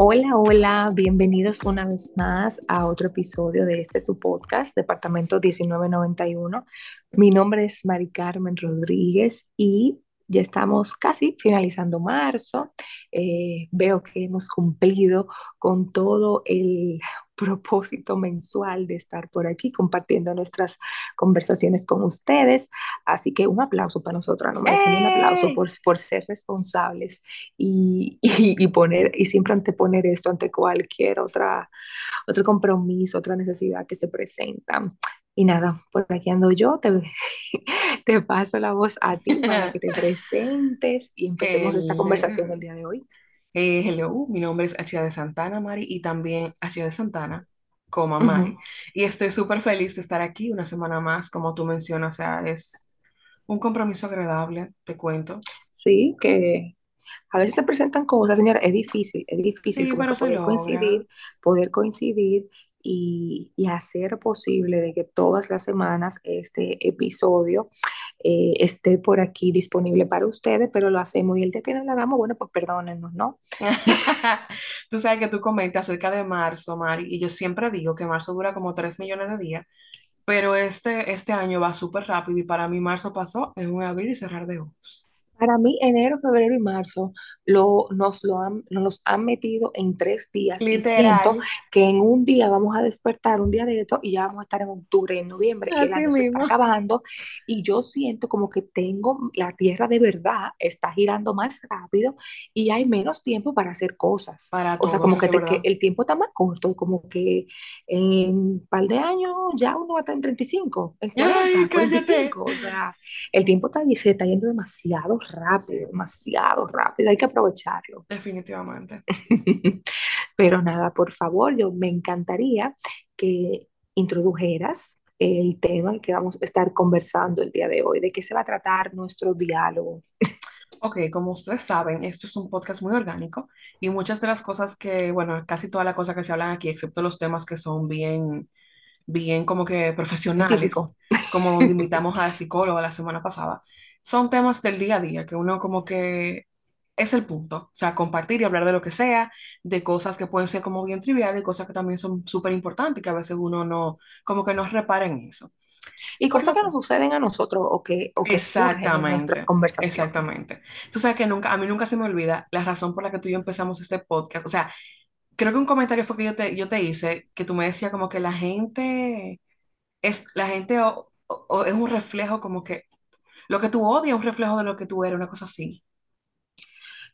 Hola, hola, bienvenidos una vez más a otro episodio de este su podcast, Departamento 1991. Mi nombre es Mari Carmen Rodríguez y ya estamos casi finalizando marzo. Eh, veo que hemos cumplido con todo el propósito mensual de estar por aquí compartiendo nuestras conversaciones con ustedes. Así que un aplauso para nosotras, no un aplauso por, por ser responsables y, y, poner, y siempre anteponer esto ante cualquier otra, otro compromiso, otra necesidad que se presenta. Y nada, por aquí ando yo, te, te paso la voz a ti para que te presentes y empecemos esta conversación el día de hoy. Eh, hello, mi nombre es Achia de Santana, Mari, y también Achia de Santana, como Mari. Y estoy súper feliz de estar aquí una semana más, como tú mencionas, o sea, es un compromiso agradable, te cuento. Sí, que a veces se presentan cosas, señora, es difícil, es difícil poder coincidir, poder coincidir y, hacer posible de que todas las semanas este episodio eh, esté por aquí disponible para ustedes, pero lo hacemos y el día que no lo hagamos, bueno, pues perdónennos, ¿no? tú sabes que tú comentas acerca de marzo, Mari, y yo siempre digo que marzo dura como 3 millones de días, pero este, este año va súper rápido y para mí marzo pasó en un abrir y cerrar de ojos. Para mí, enero, febrero y marzo lo, nos, lo han, nos han metido en tres días. Literal. Y siento que en un día vamos a despertar, un día de esto, y ya vamos a estar en octubre, en noviembre, y el año se está acabando. Y yo siento como que tengo, la tierra de verdad está girando más rápido y hay menos tiempo para hacer cosas. Para o sea, como que, el tiempo está más corto, como que en un par de años ya uno va a estar en 35, en 40, 45. O sea, el tiempo está, se está yendo demasiado rápido, demasiado rápido, hay que aprovecharlo. Definitivamente. Pero nada, por favor, yo me encantaría que introdujeras el tema que vamos a estar conversando el día de hoy, de qué se va a tratar nuestro diálogo. Ok, como ustedes saben, esto es un podcast muy orgánico y muchas de las cosas que, bueno, casi todas las cosas que se hablan aquí, excepto los temas que son bien, bien como que profesionales, como invitamos a la psicóloga la semana pasada, son temas del día a día que uno como que es el punto, o sea, compartir y hablar de lo que sea, de cosas que pueden ser como bien triviales y cosas que también son súper importantes y que a veces uno no, como que no repara en eso. Y cosas que nos suceden a nosotros o que, o que exactamente, en Exactamente. Tú sabes que nunca, a mí nunca se me olvida la razón por la que tú y yo empezamos este podcast. O sea, creo que un comentario fue que yo te, yo te hice, que tú me decías como que la gente es, la gente o es un reflejo como que lo que tú odias es un reflejo de lo que tú eres, una cosa así.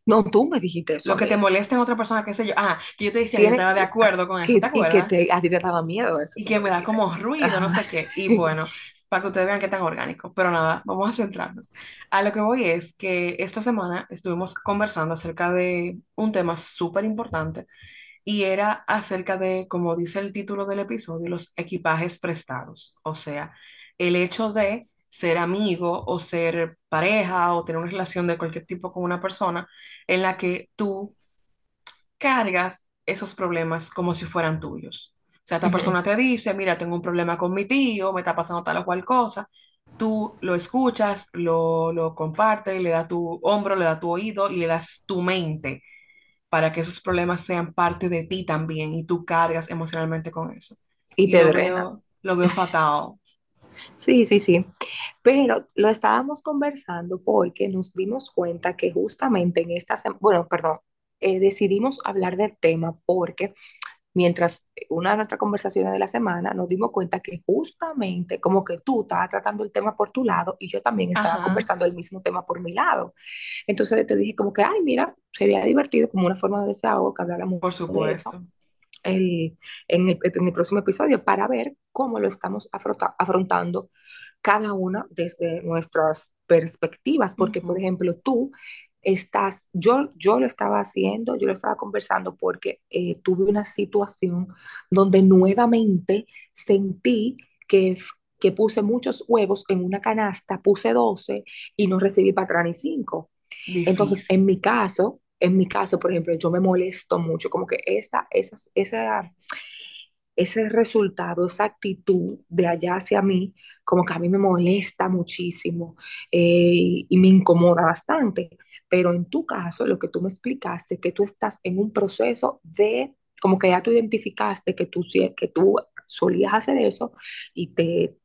No, tú me dijiste eso. Lo que te molesta en otra persona, qué sé yo. Ah, que yo te decía que estaba de acuerdo con eso, ¿te acuerdas? Y que a ti te daba miedo eso. Y que me da como ruido, no sé qué. Y bueno, para que ustedes vean qué tan orgánico. Pero nada, vamos a centrarnos. A lo que voy es que esta semana estuvimos conversando acerca de un tema súper importante y era acerca de, como dice el título del episodio, los equipajes prestados. O sea, el hecho de ser amigo o ser pareja o tener una relación de cualquier tipo con una persona en la que tú cargas esos problemas como si fueran tuyos. O sea, esta persona te dice, mira, tengo un problema con mi tío, me está pasando tal o cual cosa. Tú lo escuchas, lo, lo compartes, le das tu hombro, le das tu oído y le das tu mente para que esos problemas sean parte de ti también y tú cargas emocionalmente con eso. Y, te lo veo, lo veo fatal. Sí, sí, sí. Pero lo estábamos conversando porque nos dimos cuenta que justamente en esta semana, bueno, perdón, eh, decidimos hablar del tema porque mientras una de nuestras conversaciones de la semana nos dimos cuenta que justamente como que tú estabas tratando el tema por tu lado y yo también estaba conversando el mismo tema por mi lado. Entonces te dije como que, ay, mira, sería divertido como una forma de desahogo que habláramos. Por supuesto el, en, el, en, el, próximo episodio para ver cómo lo estamos afrontando cada una desde nuestras perspectivas, porque por ejemplo tú estás, yo, yo lo estaba haciendo, yo lo estaba conversando porque eh, tuve una situación donde nuevamente sentí que, que puse muchos huevos en una canasta, puse 12 y no recibí para atrás ni 5. Entonces, en mi caso, en mi caso, por ejemplo, yo me molesto mucho, como que esa, esa, esa, ese resultado, esa actitud de allá hacia mí, como que a mí me molesta muchísimo eh, y me incomoda bastante. Pero en tu caso, lo que tú me explicaste, que tú estás en un proceso de, como que ya tú identificaste que tú, que tú solías hacer eso y te,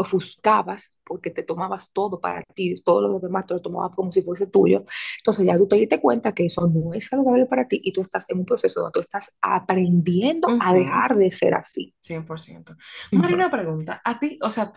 ofuscabas porque te tomabas todo para ti, todo lo demás te lo tomabas como si fuese tuyo. Entonces ya tú te diste cuenta que eso no es saludable para ti y tú estás en un proceso donde tú estás aprendiendo a dejar de ser así. 100%. María, una pregunta. A ti, o sea,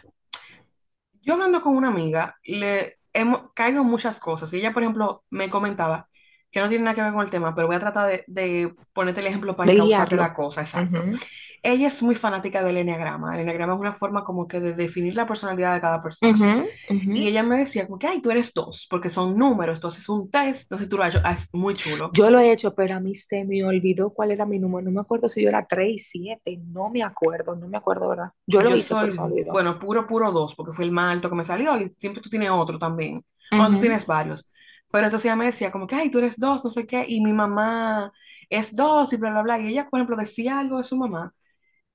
yo hablando con una amiga, le hemos, caigo en muchas cosas. Y ella, por ejemplo, me comentaba que no tiene nada que ver con el tema, pero voy a tratar de, de ponerte el ejemplo para De encauzarte la cosa, exacto. Ujú, Ella es muy fanática del enneagrama. El enneagrama es una forma como que de definir la personalidad de cada persona. ujú, ujú. Y ella me decía como que, ay, tú eres dos, porque son números, tú haces un test, entonces tú lo has hecho, es muy chulo. Yo lo he hecho, pero a mí se me olvidó cuál era mi número. No me acuerdo si yo era 3 siete no me acuerdo, no me acuerdo, ¿verdad? Yo lo Yo hice, soy, bueno, puro, puro dos, porque fue el más alto que me salió y siempre tú tienes otro también. Bueno, tú tienes varios. Pero entonces ella me decía como que, ay, tú eres dos, no sé qué, y mi mamá es dos y bla, bla, bla. Y ella, por ejemplo, decía algo de su mamá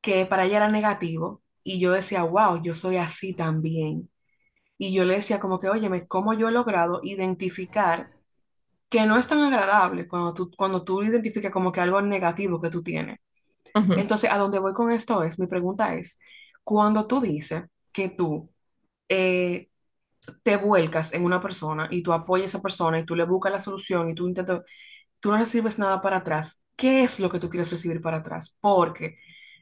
que para ella era negativo y yo decía, wow, yo soy así también. Y yo le decía como que, óyeme, ¿cómo yo he logrado identificar que no es tan agradable cuando tú, cuando tú identificas como que algo negativo que tú tienes? Entonces, a dónde voy con esto es, mi pregunta es, cuando tú dices que tú eh, te vuelcas en una persona y tú apoyas a esa persona y tú le buscas la solución y tú intentas, tú no recibes nada para atrás, ¿qué es lo que tú quieres recibir para atrás? Porque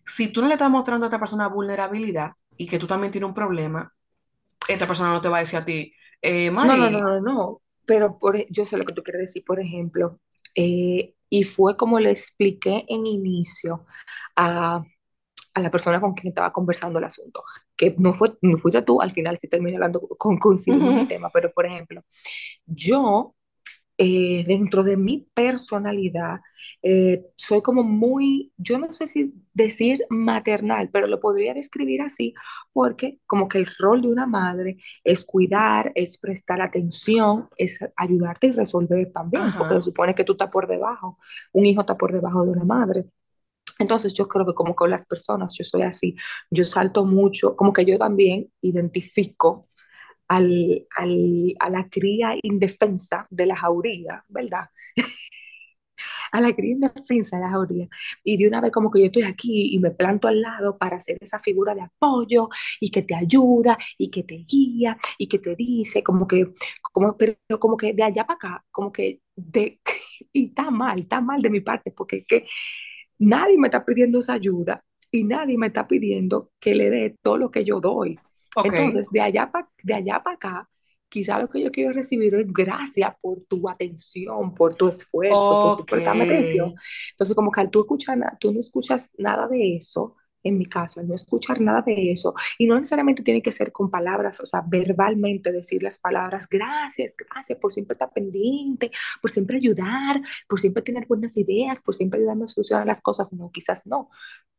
si tú no le estás mostrando a esta persona vulnerabilidad y que tú también tienes un problema, esta persona no te va a decir a ti, eh, No, no, no, no, no, pero por, e- yo sé lo que tú quieres decir, por ejemplo, eh, y fue como le expliqué en inicio a, a la persona con quien estaba conversando el asunto, que no fue, no fuiste tú, al final sí terminé hablando, con, coincidimos en el ujú, tema, pero por ejemplo, yo eh, dentro de mi personalidad, eh, soy como muy, yo no sé si decir maternal, pero lo podría describir así, porque como que el rol de una madre es cuidar, es prestar atención, es ayudarte y resolver también, porque se supone que tú estás por debajo, un hijo está por debajo de una madre. Entonces yo creo que como con las personas yo soy así, yo salto mucho, como que yo también identifico al, al, a la cría indefensa de la jauría, ¿verdad? A la cría indefensa de la jauría. Y de una vez como que yo estoy aquí y me planto al lado para hacer esa figura de apoyo y que te ayuda y que te guía y que te dice como que, como, pero como que de allá para acá, como que de, y está mal, está mal de mi parte, porque es que nadie me está pidiendo esa ayuda y nadie me está pidiendo que le dé todo lo que yo doy. ok, Entonces, de allá para de allá para acá, quizá lo que yo quiero recibir es gracias por tu atención, por tu esfuerzo, por tu prestarme atención. Entonces, como que al tú escuchar, na- tú no escuchas nada de eso, en mi caso, al no escuchar nada de eso, y no necesariamente tiene que ser con palabras, o sea, verbalmente decir las palabras, gracias, gracias por siempre estar pendiente, por siempre ayudar, por siempre tener buenas ideas, por siempre ayudarme a solucionar las cosas. No, quizás no.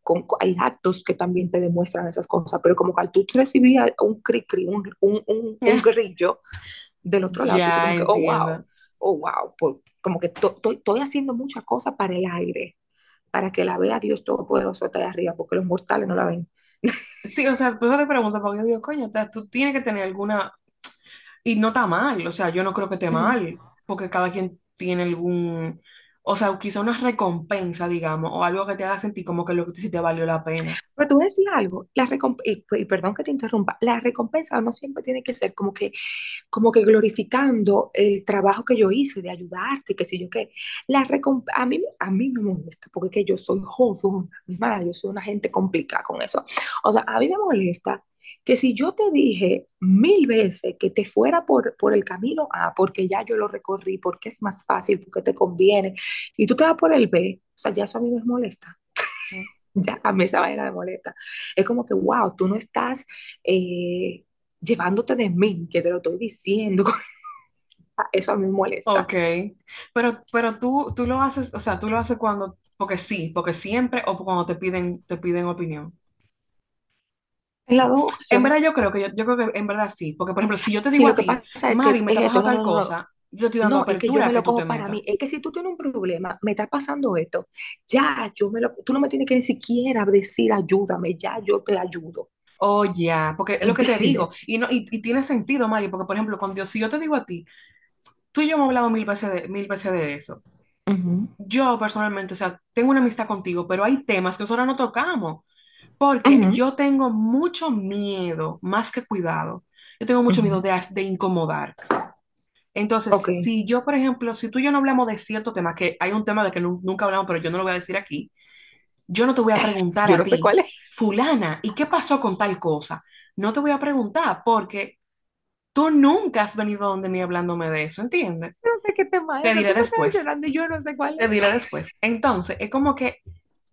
Con, hay actos que también te demuestran esas cosas, pero como que tú recibías un cri-cri, un, un, un, un grillo del otro lado, ya que, oh, wow, oh, wow, pues, como que to, to, estoy haciendo muchas cosas para el aire, para que la vea Dios Todopoderoso está allá arriba, porque los mortales no la ven. Sí, o sea, pues te pregunto, porque yo digo, coño, tú tienes que tener alguna, y no está mal, o sea, yo no creo que esté mal, porque cada quien tiene algún, o sea, quizá una recompensa, digamos, o algo que te haga sentir como que lo que tú hiciste valió la pena. Pero tú decir algo, la recomp y, y perdón que te interrumpa, la recompensa no siempre tiene que ser como que como que glorificando el trabajo que yo hice de ayudarte, que sé yo qué. La recomp a mí, a mí me molesta porque que yo soy jodona, mi yo soy una gente complicada con eso. O sea, a mí me molesta que si yo te dije mil veces que te fuera por, por el camino A, porque ya yo lo recorrí, porque es más fácil, porque te conviene, y tú te vas por el B, o sea, ya eso a mí me molesta. Ya a mí esa vaina me molesta. Es como que, wow, tú no estás eh, llevándote de mí, que te lo estoy diciendo. Eso a mí me molesta. Ok, pero, pero tú, tú lo haces, o sea, tú lo haces cuando, porque sí, porque siempre, o cuando te piden, te piden opinión. En las dos En verdad yo creo que yo, yo creo que en verdad sí, porque por ejemplo, si yo te digo a ti, Mari, me está esto, pasando no, tal no, cosa, yo estoy dando No, es que yo apertura me lo te para metas. mí. Es que si tú tienes un problema, me está pasando esto, ya, yo me lo, tú no me tienes que ni siquiera decir ayúdame, ya yo te ayudo. Oh, ya, porque es lo que te digo. Y, no, y, y tiene sentido, Mari, porque por ejemplo, cuando si yo te digo a ti, tú y yo hemos hablado mil veces de, mil veces de eso. Ujú, Yo personalmente, o sea, tengo una amistad contigo, pero hay temas que nosotros no tocamos, porque yo tengo mucho miedo, más que cuidado. Yo tengo mucho miedo de, de incomodar. Entonces, si yo, por ejemplo, si tú y yo no hablamos de cierto tema, que hay un tema de que nu- nunca hablamos, pero yo no lo voy a decir aquí, yo no te voy a preguntar yo a no sé cuál es. fulana, ¿y qué pasó con tal cosa? No te voy a preguntar porque tú nunca has venido donde mí hablándome de eso, ¿entiendes? No sé qué tema es, Te diré después, y yo no sé cuál te diré después. Entonces, es como que,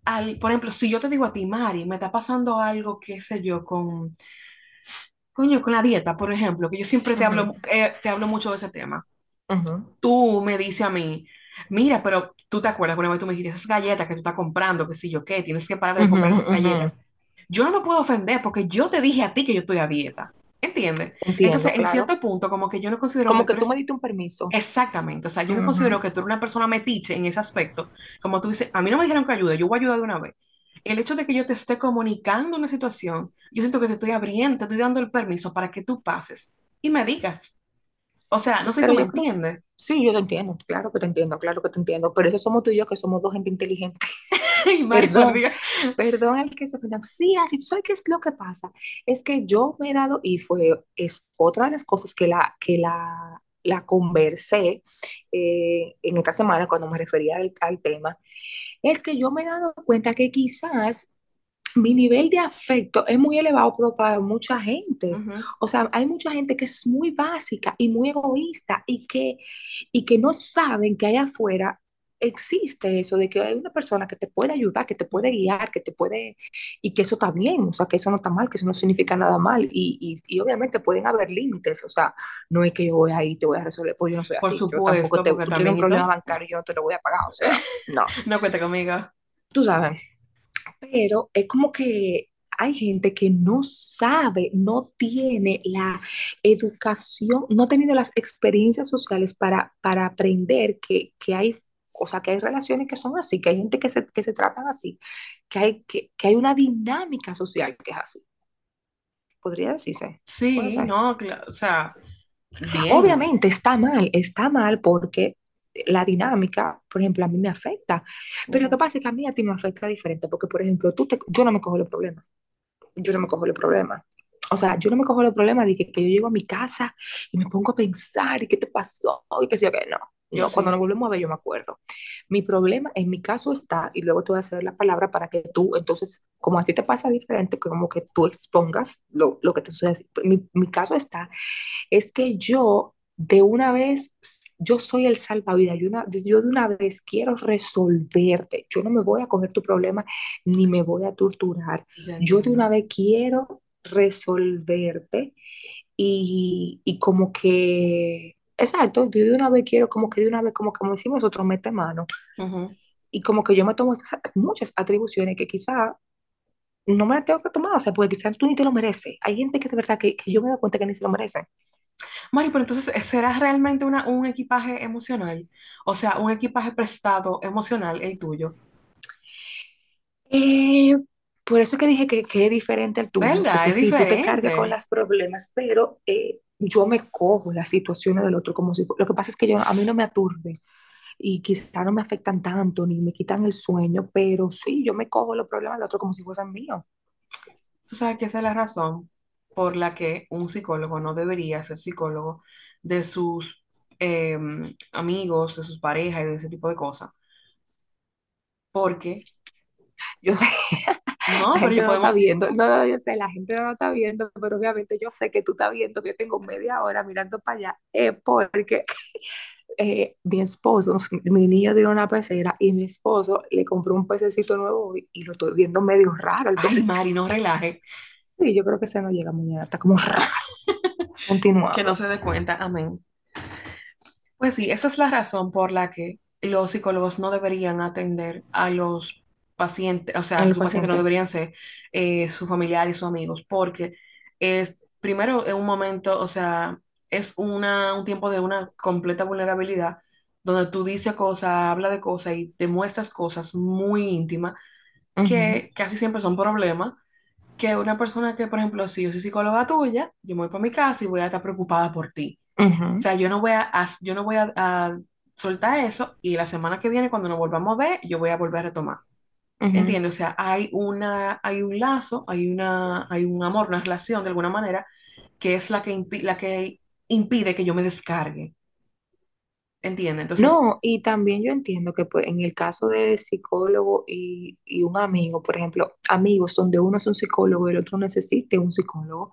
al, por ejemplo, si yo te digo a ti, Mari, me está pasando algo, qué sé yo, con, coño, con la dieta, por ejemplo, que yo siempre te Ujú, hablo, eh, te hablo mucho de ese tema. ujú, tú me dices a mí, mira, pero tú te acuerdas que una vez tú me dijiste, esas galletas que tú estás comprando, que si yo qué, tienes que parar de ujú, comer esas ujú. galletas. Yo no me puedo ofender porque yo te dije a ti que yo estoy a dieta. ¿Entiendes? Entonces, Entiendo, en claro. cierto punto, como que yo no considero que Como tú que tú me eres diste un permiso. exactamente, o sea, yo no considero que tú eres una persona metiche en ese aspecto. Como tú dices, a mí no me dijeron que ayude, yo voy a ayudar de una vez. El hecho de que yo te esté comunicando una situación, yo siento que te estoy abriendo, te estoy dando el permiso para que tú pases y me digas. O sea, no sé si tú me entiendes. sí, yo te entiendo, claro que te entiendo, claro que te entiendo. Pero eso somos tú y yo, que somos dos gente inteligente. Ay, Perdón, perdón el que se ofenda. Sí, así, ¿tú sabes qué es lo que pasa? Es que yo me he dado, y fue, es otra de las cosas que la, que la, la conversé eh, en esta semana cuando me refería al, al tema, es que yo me he dado cuenta que quizás mi nivel de afecto es muy elevado pero para mucha gente. O sea, hay mucha gente que es muy básica y muy egoísta y que, y que no saben que allá afuera existe eso de que hay una persona que te puede ayudar, que te puede guiar, que te puede, y que eso está bien, o sea, que eso no está mal, que eso no significa nada mal. Y, y, y obviamente pueden haber límites, o sea, no es que yo voy ahí y te voy a resolver, pues yo no soy Por así, yo tampoco supuesto, te, porque también un problema bancario, yo no te lo voy a pagar, o sea, no, No cuenta conmigo. tú sabes pero es como que hay gente que no sabe, no tiene la educación, no ha tenido las experiencias sociales para, para aprender que, que hay, o sea, que hay relaciones que son así, que hay gente que se, que se tratan así, que hay, que, que hay una dinámica social que es así. Podría decirse, Sí, no, cla- o sea, bien. Obviamente está mal, está mal porque la dinámica, por ejemplo, a mí me afecta. Pero lo que pasa es que a mí a ti me afecta diferente, porque, por ejemplo, tú te, yo no me cojo los problemas. yo no me cojo el problema. O sea, yo no me cojo el problema de que, que yo llego a mi casa y me pongo a pensar y qué te pasó y qué sé yo qué. No, Yo cuando sí. nos volvemos a ver yo me acuerdo. Mi problema en mi caso está, y luego te voy a hacer la palabra para que tú, entonces, como a ti te pasa diferente, como que tú expongas lo, lo que te sucede. Mi, mi caso está, es que yo de una vez, yo soy el salvavidas, yo, una- yo de una vez quiero resolverte, yo no me voy a coger tu problema ni me voy a torturar, Ya yo de una vez quiero resolverte y, y como que, exacto, yo de una vez quiero como que de una vez, como, como decimos nosotros, mete mano Ujú. y como que yo me tomo estas- muchas atribuciones que quizá no me las tengo que tomar, o sea, porque quizás tú ni te lo mereces. Hay gente que de verdad que, que yo me doy cuenta que ni se lo merece. Mari, pero entonces, ¿será realmente una, un equipaje emocional? O sea, un equipaje prestado emocional el tuyo. Eh, por eso que dije que, que es diferente al tuyo, ¿Verdad? porque Es sí, tú te cargas con los problemas, pero eh, yo me cojo las situaciones del otro como si... Lo que pasa es que yo, a mí no me aturden y quizá no me afectan tanto ni me quitan el sueño, pero sí, yo me cojo los problemas del otro como si fuesen míos. Tú sabes que esa es la razón por la que un psicólogo no debería ser psicólogo de sus eh, amigos, de sus parejas y de ese tipo de cosas. Porque, Yo sé, no, la pero gente yo no lo está podemos, viendo, no, no, yo sé, la gente no lo está viendo, pero obviamente yo sé que tú estás viendo que yo tengo media hora mirando para allá, eh, porque eh, mi esposo, mi niño tiene una pecera y mi esposo le compró un pececito nuevo hoy y lo estoy viendo medio raro el ay. Mari, no relaje, Sí, yo creo que se nos llega mañana, está como raro. que no Continuamos. se dé cuenta, amén. Pues sí, esa es la razón por la que los psicólogos no deberían atender a los pacientes, o sea, El sus pacientes no deberían ser eh, sus familiares y sus amigos, porque es, primero, en un momento, o sea, es una, un tiempo de una completa vulnerabilidad, donde tú dices cosas, hablas de cosas y demuestras cosas muy íntimas que casi siempre son problemas, que una persona que, por ejemplo, si yo soy psicóloga tuya, yo me voy para mi casa y voy a estar preocupada por ti. O sea, yo no voy a, a- yo no voy a, a soltar eso y la semana que viene, cuando nos volvamos a ver, yo voy a volver a retomar. ujú. ¿Entiendes? O sea, hay una, hay un lazo, hay una, hay un amor, una relación de alguna manera, que es la que, la que impide que yo me descargue. ¿Entiendes? Entonces, No, y también yo entiendo que pues, en el caso de psicólogo y, y un amigo, por ejemplo, amigos donde uno es un psicólogo y el otro necesite un psicólogo,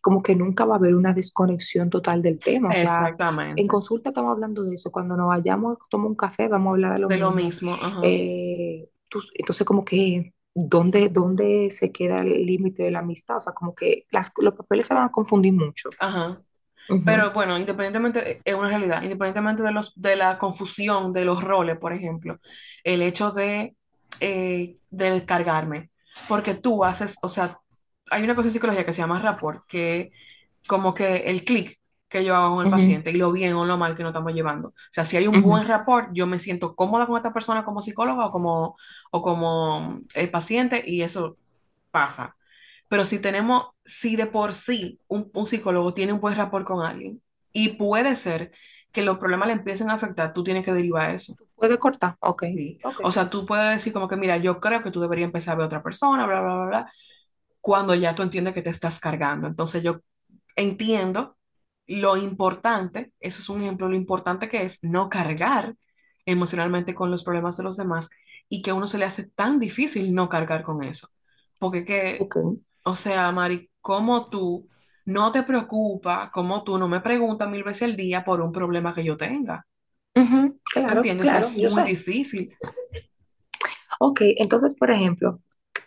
como que nunca va a haber una desconexión total del tema. O sea, en exactamente. consulta estamos hablando de eso. Cuando nos vayamos a tomar un café, vamos a hablar de lo De lo mismo. mismo, ajá, Eh, tú- entonces, como que, ¿dónde, dónde se queda el límite de la amistad? O sea, como que las, los papeles se van a confundir mucho. ajá. Ujú, Pero bueno, independientemente, es una realidad, independientemente de los, de la confusión de los roles, por ejemplo, el hecho de, eh, de descargarme, porque tú haces, o sea, hay una cosa en psicología que se llama rapport, que como que el clic que yo hago con el ujú, paciente y lo bien o lo mal que nos estamos llevando. O sea, si hay un ujú, buen rapport, yo me siento cómoda con esta persona como psicóloga o como, o como eh, paciente y eso pasa. Pero si tenemos, si de por sí un, un psicólogo tiene un buen rapport con alguien y puede ser que los problemas le empiecen a afectar, tú tienes que derivar eso. ¿Puede cortar? Ok, Sí. ok. O sea, tú puedes decir como que, mira, yo creo que tú deberías empezar a ver a otra persona, bla, bla, bla, bla, cuando ya tú entiendes que te estás cargando. Entonces yo entiendo lo importante, eso es un ejemplo, lo importante que es no cargar emocionalmente con los problemas de los demás y que a uno se le hace tan difícil no cargar con eso. Porque que Ok. O sea, Mari, ¿cómo tú no te preocupas, cómo tú no me preguntas mil veces al día por un problema que yo tenga? ¿Tú claro, entiendes? O sea, claro, es muy sé. difícil. Ok, entonces, por ejemplo,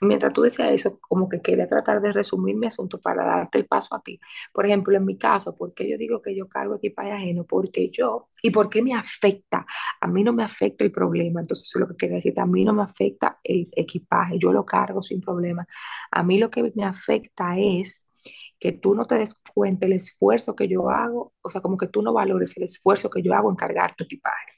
mientras tú decías eso, como que quería tratar de resumir mi asunto para darte el paso a ti. Por ejemplo, en mi caso, ¿por qué yo digo que yo cargo equipaje ajeno? Porque yo, ¿y por qué me afecta? A mí no me afecta el problema, entonces eso es lo que quería decir, a mí no me afecta el equipaje, yo lo cargo sin problema. A mí lo que me afecta es que tú no te des cuenta el esfuerzo que yo hago, o sea, como que tú no valores el esfuerzo que yo hago en cargar tu equipaje.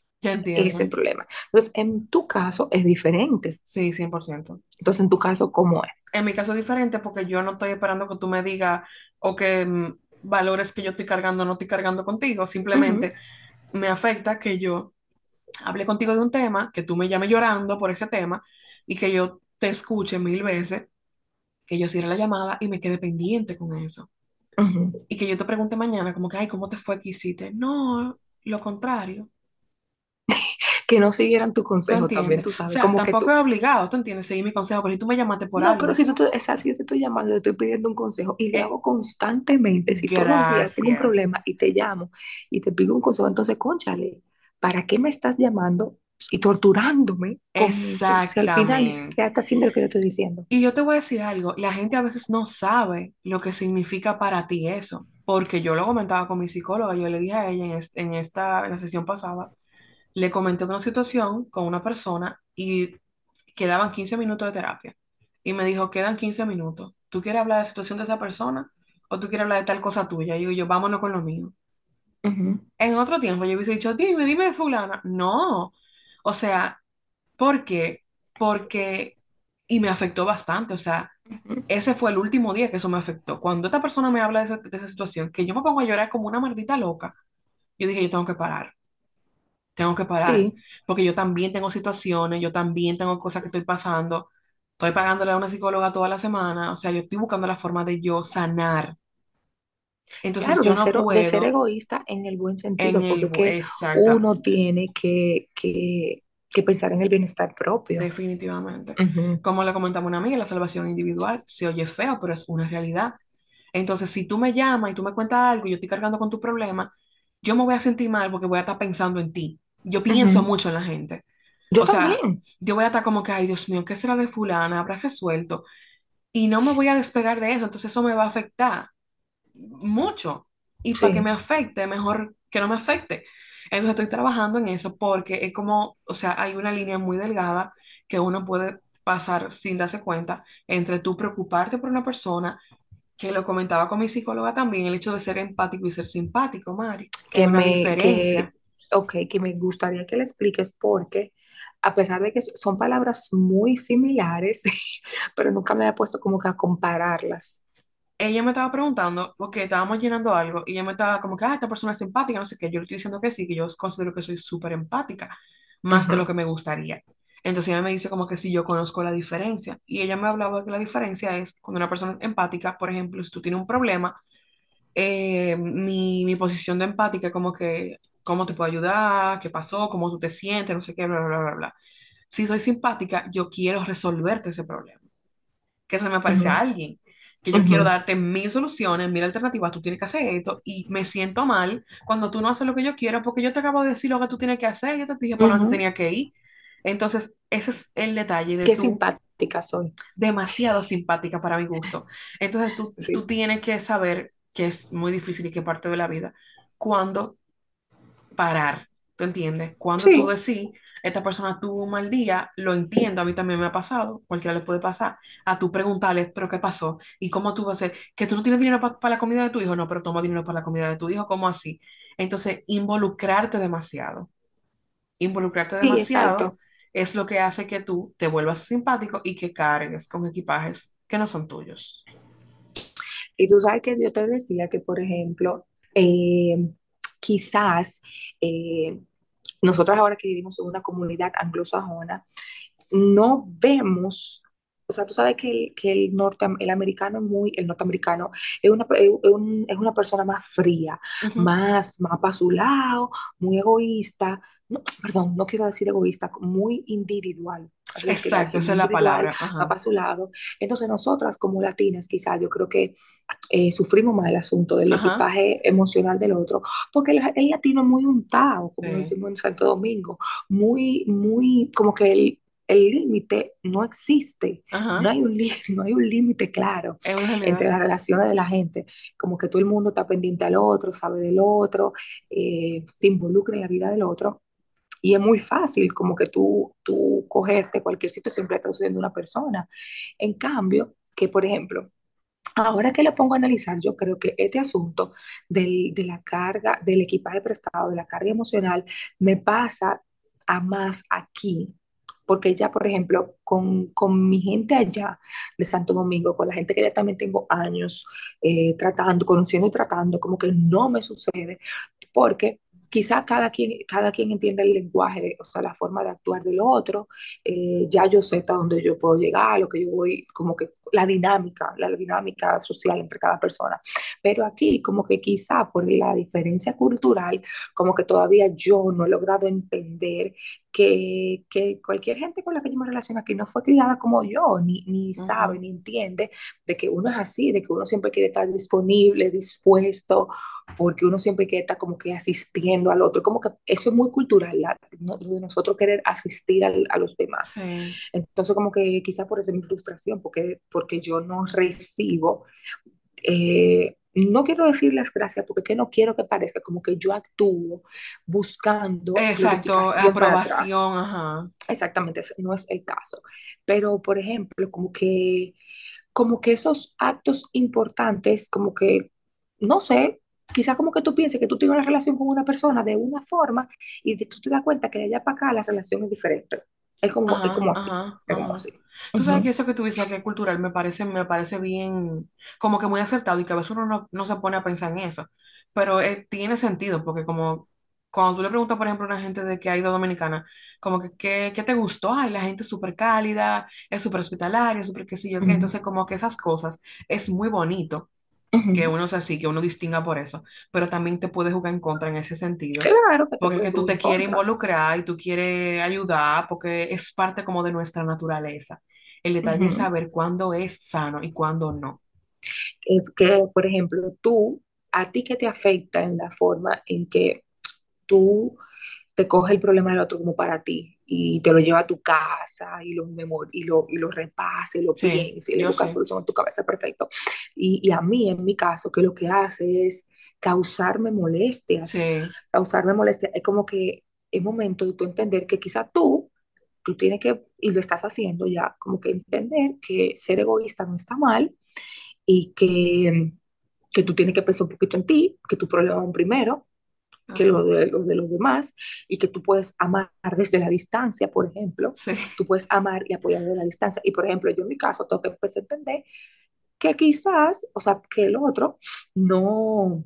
Ese es entiendo. el problema. Entonces, en tu caso es diferente. Sí, 100%. Entonces, en tu caso, ¿cómo es? En mi caso es diferente porque yo no estoy esperando que tú me digas o que mm, valores que yo estoy cargando o no estoy cargando contigo. Simplemente me afecta que yo hable contigo de un tema, que tú me llames llorando por ese tema y que yo te escuche mil veces, que yo cierre la llamada y me quede pendiente con eso. y que yo te pregunte mañana como que, ay, ¿cómo te fue que hiciste? No, lo contrario, Que no siguieran tu ¿tú consejo también, tú O sabes, sea, como que tampoco tú, es obligado, ¿tú entiendes? Seguir mi consejo, pero si tú me llamaste por no, pero algo, si tú, es así, yo te estoy llamando, le estoy pidiendo un consejo y lo eh, hago constantemente, si todos los días tengo un problema y te llamo y te pido un consejo, entonces, cónchale, ¿para qué me estás llamando y torturándome? Si al final Exactamente. estás haciendo lo que yo estoy diciendo. Y yo te voy a decir algo, la gente a veces no sabe lo que significa para ti eso, porque yo lo comentaba con mi psicóloga, yo le dije a ella en, es- en esta, en la sesión pasada, le comenté una situación con una persona y quedaban 15 minutos de terapia. Y me dijo, quedan 15 minutos. ¿Tú quieres hablar de la situación de esa persona o tú quieres hablar de tal cosa tuya? Y digo yo, vámonos con lo mío. En otro tiempo yo hubiese dicho, dime, dime de fulana. No. O sea, ¿por qué? Porque, y me afectó bastante. O sea, ese fue el último día que eso me afectó. Cuando esta persona me habla de esa, de esa situación, que yo me pongo a llorar como una maldita loca, yo dije, yo tengo que parar. Tengo que parar, Sí, porque yo también tengo situaciones, yo también tengo cosas que estoy pasando, estoy pagándole a una psicóloga toda la semana, o sea, yo estoy buscando la forma de yo sanar. Entonces claro, yo de no ser, de ser puedo egoísta en el buen en sentido, porque el... uno tiene que, que, que pensar en el bienestar propio. definitivamente. Como le comentaba una amiga, la salvación individual se oye feo, pero es una realidad. Entonces, si tú me llamas y tú me cuentas algo y yo estoy cargando con tu problema, yo me voy a sentir mal porque voy a estar pensando en ti. Yo pienso ujú. mucho en la gente. Yo O sea, también, yo voy a estar como que, ay, Dios mío, ¿qué será de fulana? ¿Habrá resuelto? Y no me voy a despegar de eso, entonces eso me va a afectar mucho. Y para que me sí, afecte, mejor que no me afecte. Entonces estoy trabajando en eso porque es como, o sea, hay una línea muy delgada que uno puede pasar sin darse cuenta entre tú preocuparte por una persona que lo comentaba con mi psicóloga también, el hecho de ser empático y ser simpático, Mari, que que una me, que, diferencia. Ok, que me gustaría que le expliques porque a pesar de que son palabras muy similares, pero nunca me había puesto como que a compararlas. Ella me estaba preguntando, porque estábamos llenando algo, y ella me estaba como que, ah, esta persona es simpática, no sé qué, yo le estoy diciendo que sí, que yo considero que soy súper empática, más de lo que me gustaría. Entonces ella me dice como que si yo conozco la diferencia, y ella me hablaba de que la diferencia es cuando una persona es empática, por ejemplo, si tú tienes un problema, eh, mi, mi posición de empática, como que, ¿cómo te puedo ayudar? ¿Qué pasó? ¿Cómo tú te sientes? No sé qué, bla, bla, bla, bla. Si soy simpática, yo quiero resolverte ese problema, que se me parece a ujú, alguien, que yo quiero ujú, darte mil soluciones, mil alternativas, tú tienes que hacer esto, y me siento mal cuando tú no haces lo que yo quiero, porque yo te acabo de decir lo que tú tienes que hacer, yo te dije por dónde tú ujú. tenías que ir. Entonces, ese es el detalle de Qué tú simpática soy. demasiado simpática para mi gusto. Entonces tú, tú Sí, tienes que saber que es muy difícil y que parte de la vida, cuándo parar, ¿tú entiendes? Cuando tú sí, decís, esta persona tuvo un mal día, lo entiendo, a mí también me ha pasado, cualquiera le puede pasar, a tú preguntarle, pero ¿qué pasó? ¿Y cómo tú vas a hacer? Que tú no tienes dinero para la comida de tu hijo, no, pero toma dinero para la comida de tu hijo, ¿cómo así? Entonces, involucrarte demasiado, involucrarte sí, demasiado exacto. es lo que hace que tú te vuelvas simpático y que cargues con equipajes que no son tuyos. Y tú sabes que yo te decía que, por ejemplo, eh, quizás eh, nosotros ahora que vivimos en una comunidad anglosajona, no vemos, o sea, tú sabes que el, que el, norte, el americano muy, el norteamericano es una, es un- es una persona más fría, más, más para su lado, muy egoísta, no, perdón, no quiero decir egoísta, muy individual. Exacto, esa es la palabra. va para su lado. Entonces, nosotras como latinas, quizás yo creo que eh, sufrimos más el asunto del ajá, equipaje emocional del otro, porque el, el latino es muy untado, como sí, decimos en Santo Domingo, muy, muy, como que el, el límite no existe, no hay un, no hay un límite claro entre las relaciones de la gente, como que todo el mundo está pendiente al otro, sabe del otro, eh, se involucra en la vida del otro. Y es muy fácil como que tú, tú cogerte cualquier situación que está sucediendo a una persona. En cambio, que por ejemplo, Ahora que lo pongo a analizar, yo creo que este asunto del, de la carga, del equipaje prestado, de la carga emocional, me pasa a más aquí. Porque ya, por ejemplo, con, con mi gente allá de Santo Domingo, con la gente que ya también tengo años eh, tratando, conociendo y tratando, como que no me sucede, porque quizá cada quien, cada quien entiende el lenguaje, o sea, la forma de actuar del otro, eh, ya yo sé hasta dónde yo puedo llegar, lo que yo voy, como que la dinámica, la dinámica social entre cada persona. Pero aquí, como que quizá por la diferencia cultural, como que todavía yo no he logrado entender que, que cualquier gente con la que yo me relaciono aquí no fue criada como yo, ni, ni sabe, ni entiende de que uno es así, de que uno siempre quiere estar disponible, dispuesto, porque uno siempre quiere estar como que asistiendo al otro, como que eso es muy cultural, la, no, de nosotros querer asistir al, a los demás. Sí, Entonces, como que quizá por eso es mi frustración, porque, porque yo no recibo, eh, no quiero decir las gracias, porque que no quiero que parezca como que yo actúo buscando exacto, aprobación, ajá, Exactamente, ese no es el caso. Pero, por ejemplo, como que, como que esos actos importantes, como que, no sé, quizá como que tú pienses que tú tienes una relación con una persona de una forma y tú te das cuenta que de allá para acá la relación es diferente. Es como, es como así, ajá, es como así. Tú sabes que Ujú, eso que tú dices que es cultural me parece, me parece bien, como que muy acertado y que a veces uno no, no se pone a pensar en eso, pero eh, tiene sentido porque como cuando tú le preguntas, por ejemplo, a una gente de que ha ido a Dominicana, como que, ¿qué, qué te gustó? Ay, la gente es súper cálida, es súper hospitalaria, súper qué sé yo qué, entonces como que esas cosas es muy bonito que uno sea así, que uno distinga por eso, pero también te puede jugar en contra en ese sentido, Claro porque que tú te quieres involucrar y tú quieres ayudar, porque es parte como de nuestra naturaleza. El detalle es Ujú. saber cuándo es sano y cuándo no. Es que, por ejemplo, tú, a ti que te afecta en la forma en que tú te coges el problema del otro como para ti y te lo lleva a tu casa y lo, memor y lo, y lo repasa y lo Sí, piensa y le busca solución en tu cabeza, perfecto. Y, y a mí, en mi caso, que lo que hace es causarme molestias, Sí, causarme molestias. Es como que es momento de tú entender que quizá tú, tú tienes que, y lo estás haciendo ya, como que entender que ser egoísta no está mal y que, que tú tienes que pensar un poquito en ti, que tu problema es un primero, que lo de, lo de los demás, y que tú puedes amar desde la distancia, por ejemplo. Sí. Tú puedes amar y apoyar desde la distancia. Y, por ejemplo, yo en mi caso tengo que empezar a entender que quizás, o sea, que el otro no,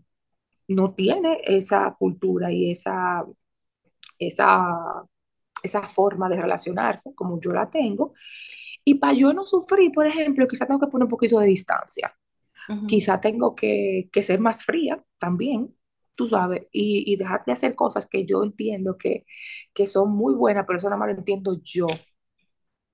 no tiene esa cultura y esa, esa, esa forma de relacionarse como yo la tengo. Y para yo no sufrir, por ejemplo, quizás tengo que poner un poquito de distancia. Ujú. Quizá tengo que, que ser más fría también, tú sabes, y, y dejar de hacer cosas que yo entiendo que, que son muy buenas, pero eso nada más lo entiendo yo,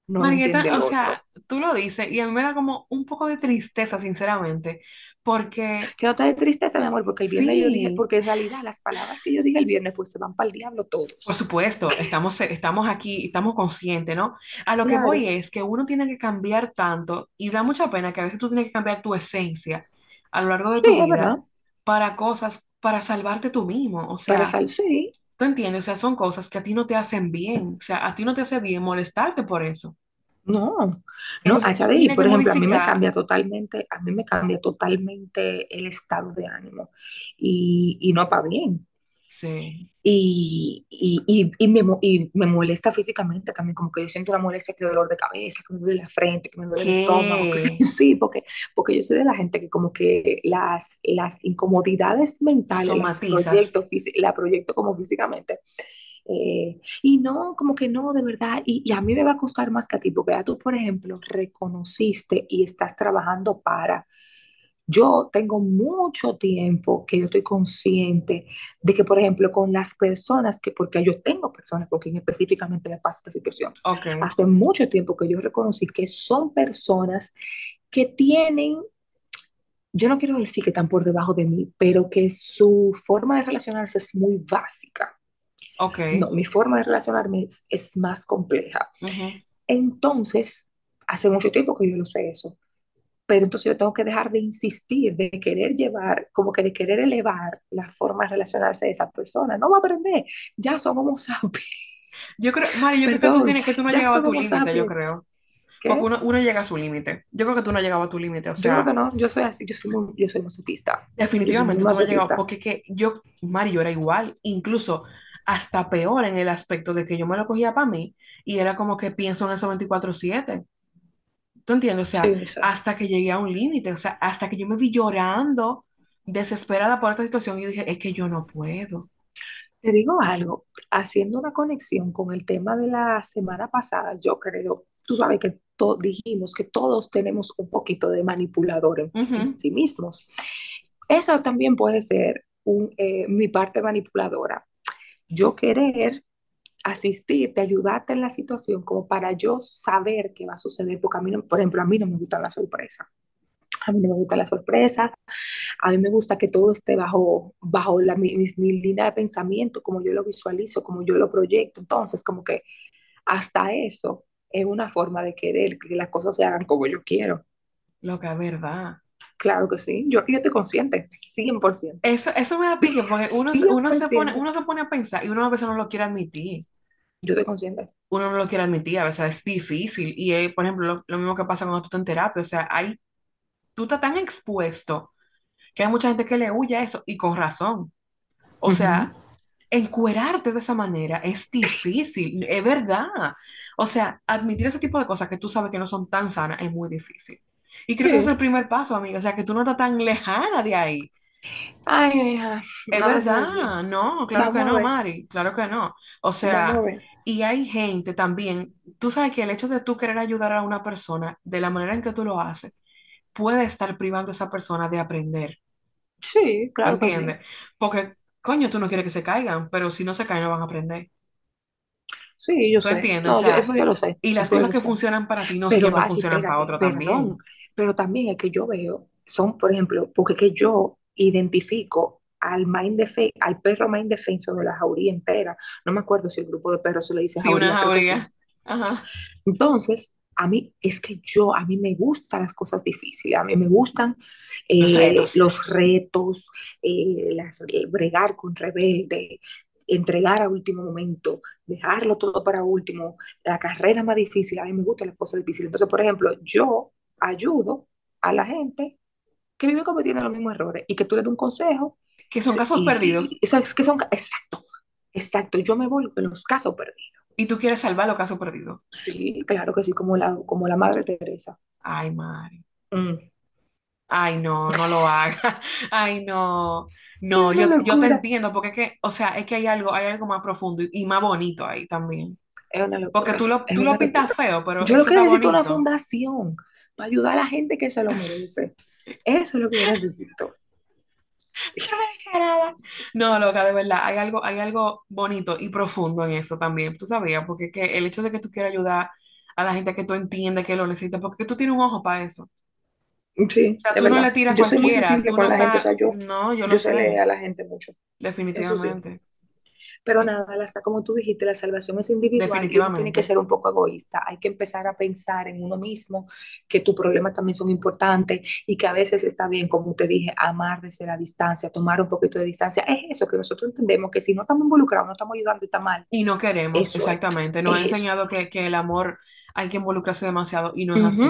no Marieta, o sea, tú lo dices y a mí me da como un poco de tristeza, sinceramente, porque Que no te dé tristeza, mi amor, porque el viernes yo dije, porque en realidad las palabras que yo dije el viernes pues se van para el diablo por todos. supuesto, estamos, estamos aquí, estamos conscientes, ¿no? A lo que voy es que uno tiene que cambiar tanto y da mucha pena que a veces tú tienes que cambiar tu esencia a lo largo de sí, tu verdad. vida para cosas, para salvarte tú mismo, o Para sea, salir, sí, tú entiendes, o sea, son cosas que a ti no te hacen bien, o sea, a ti no te hace bien molestarte por eso. no, no, tienes que por ejemplo, a mí me cambia totalmente, a mí me cambia totalmente el estado de ánimo y, y no para bien. Sí, Y, y, y, y me, y me molesta físicamente también, como que yo siento una molestia, que dolor de cabeza, que me duele la frente, que me duele el estómago, que sí, sí, porque, porque yo soy de la gente que como que las, las incomodidades mentales las proyecto, la proyecto como físicamente. Eh, y no, como que no, de verdad, y, y a mí me va a costar más que a ti, porque ya tú, por ejemplo, reconociste y estás trabajando para yo tengo mucho tiempo que yo estoy consciente de que, por ejemplo, con las personas que, porque yo tengo personas con quien específicamente me pasa esta situación, Ok, hace mucho tiempo que yo reconocí que son personas que tienen, yo no quiero decir que están por debajo de mí, pero que su forma de relacionarse es muy básica. ok. No, mi forma de relacionarme es, es más compleja. ujú. Entonces, hace mucho tiempo que yo lo sé eso. Pero entonces yo tengo que dejar de insistir, de querer llevar, como que de querer elevar la forma de relacionarse de esa persona. No va a aprender, ya son homo sapiens, Yo creo, Mari, yo creo que tú perdón, tienes que tú no has llegado a tu límite, yo creo. Porque ¿Qué? uno, uno llega a su límite. Yo creo que tú no has llegado a tu límite. O Yo creo sea, que no, yo soy así, yo soy muy, yo soy masoquista, yo soy definitivamente tú no has llegado. Porque que yo, Mari, yo era igual. Incluso hasta peor en el aspecto de que yo me lo cogía para mí y era como que pienso en eso veinticuatro siete ¿Tú entiendes? O sea, hasta que llegué a un límite. O sea, hasta que yo me vi llorando, desesperada por esta situación y yo dije, es que yo no puedo. te digo algo, haciendo una conexión con el tema de la semana pasada, yo creo, tú sabes que dijimos que todos tenemos un poquito de manipulador en, sí mismos. Esa también puede ser un, eh, mi parte manipuladora. Yo querer asistirte, ayudarte en la situación como para yo saber qué va a suceder, porque a mí, no, por ejemplo, a mí no me gusta la sorpresa. A mí no me gusta la sorpresa, a mí me gusta que todo esté bajo, bajo la, mi, mi, línea de pensamiento, como yo lo visualizo, como yo lo proyecto. Entonces, como que hasta eso es una forma de querer que las cosas se hagan como yo quiero. Lo que es verdad. Claro que sí, yo, yo estoy consciente, 100%. Eso, eso me da pique porque uno, uno se pone, 100%. uno se pone a pensar y uno a veces no lo quiere admitir. Yo estoy consciente. Uno no lo quiere admitir, a veces es difícil. Y, eh, por ejemplo, lo, lo mismo que pasa cuando tú estás en terapia. O sea, hay, tú estás tan expuesto que hay mucha gente que le huye a eso y con razón. O Uh -huh. sea, encuerarte de esa manera es difícil, es verdad. O sea, admitir ese tipo de cosas que tú sabes que no son tan sanas es muy difícil. Y creo que ese es el Sí. primer paso, amiga. O sea, que tú no estás tan lejana de ahí. Ay, hija, Es verdad, no, claro que Vamos no, Mari, claro que no. O sea, y hay gente también, tú sabes que el hecho de tú querer ayudar a una persona de la manera en que tú lo haces, puede estar privando a esa persona de aprender, Sí, ¿tú claro que sí. Porque, coño, tú no quieres que se caigan, pero si no se caen no van a aprender, Sí, yo ¿tú sé. entiendes? O No, yo, sea, eso yo lo sé. y las Eso cosas que sé. funcionan para ti no Pero, siempre funcionan para otro perdón. también. Pero también es que yo veo, son, por ejemplo, porque que yo identifico al mind defe- al perro mind defenso de la jauría entera. No me acuerdo si el grupo de perros se le dice Sí, jauría. Ajá. Entonces, a mí es que yo, a mí me gustan las cosas difíciles, a mí me gustan Los eh, retos. los retos, eh, la- bregar con rebelde, entregar a último momento, dejarlo todo para último, la carrera más difícil, a mí me gustan las cosas difíciles. Entonces, por ejemplo, yo ayudo a la gente que vive cometiendo los mismos errores y que tú le das un consejo. Que son casos y- perdidos. y- es que son, exacto, exacto. Yo me voy con los casos perdidos. Y tú quieres salvar los casos perdidos. Sí, claro que sí, como la, como la Madre Teresa. Ay, madre. Mm. Ay, no, no lo hagas. Ay, no. No, yo, yo te entiendo, porque es que, o sea, es que hay algo, hay algo más profundo y, y más bonito ahí también. Es una locura. Porque tú lo, tú lo pintas feo, pero Yo eso lo que necesito es una fundación para ayudar a la gente que se lo merece. Eso es lo que yo necesito. No, loca, de verdad, hay algo, hay algo bonito y profundo en eso también. Tú sabías, porque es que el hecho de que tú quieras ayudar a la gente que tú entiendes que lo necesita, porque tú tienes un ojo para eso. Sí, O sea, tú no le tiras a Yo soy muy cualquiera, sensible tú con no la gente, o estás, sea, yo, no, yo lo yo sé a la gente mucho. Sí. Definitivamente. Pero nada, la- como tú dijiste, la salvación es individual uno tiene que Definitivamente. ser un poco egoísta. Hay que empezar a pensar en uno mismo, que tus problemas también son importantes y que a veces está bien, como te dije, amar desde la distancia, tomar un poquito de distancia. Es eso que nosotros entendemos, que si no estamos involucrados, no estamos ayudando y está mal. Y no queremos, Eso exactamente. Nos ha enseñado que, que el amor hay que involucrarse demasiado y no es así.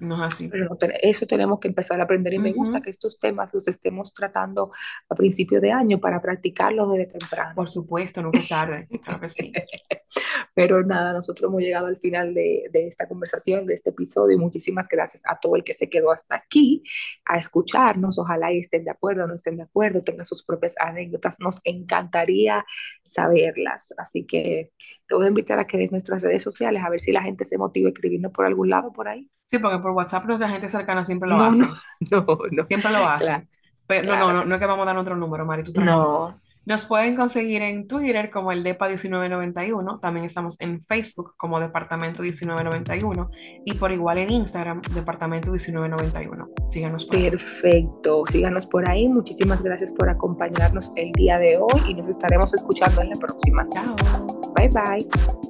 No es así. Pero eso tenemos que empezar a aprender y me gusta que estos temas los estemos tratando a principio de año para practicarlos desde temprano. Por supuesto, nunca es tarde. Claro que sí. Pero nada, nosotros hemos llegado al final de, de esta conversación, de este episodio, muchísimas gracias a todo el que se quedó hasta aquí a escucharnos. Ojalá y estén de acuerdo o no estén de acuerdo, tengan sus propias anécdotas. Nos encantaría saberlas. Así que te voy a invitar a que des nuestras redes sociales, a ver si la gente se motiva a escribirnos por algún lado por ahí. Sí, porque por WhatsApp nuestra gente cercana siempre lo No, hace. no, no, no. Siempre lo hace. Claro, Pero no, no, no, no es que vamos a dar otro número, Mari, tú. No. Nos pueden conseguir en Twitter como el DEPA1991, también estamos en Facebook como Departamento 1991 y por igual en Instagram Departamento 1991. Síganos por ahí. Perfecto. Síganos por ahí. Muchísimas gracias por acompañarnos el día de hoy y nos estaremos escuchando en la próxima. Chao. Bye bye.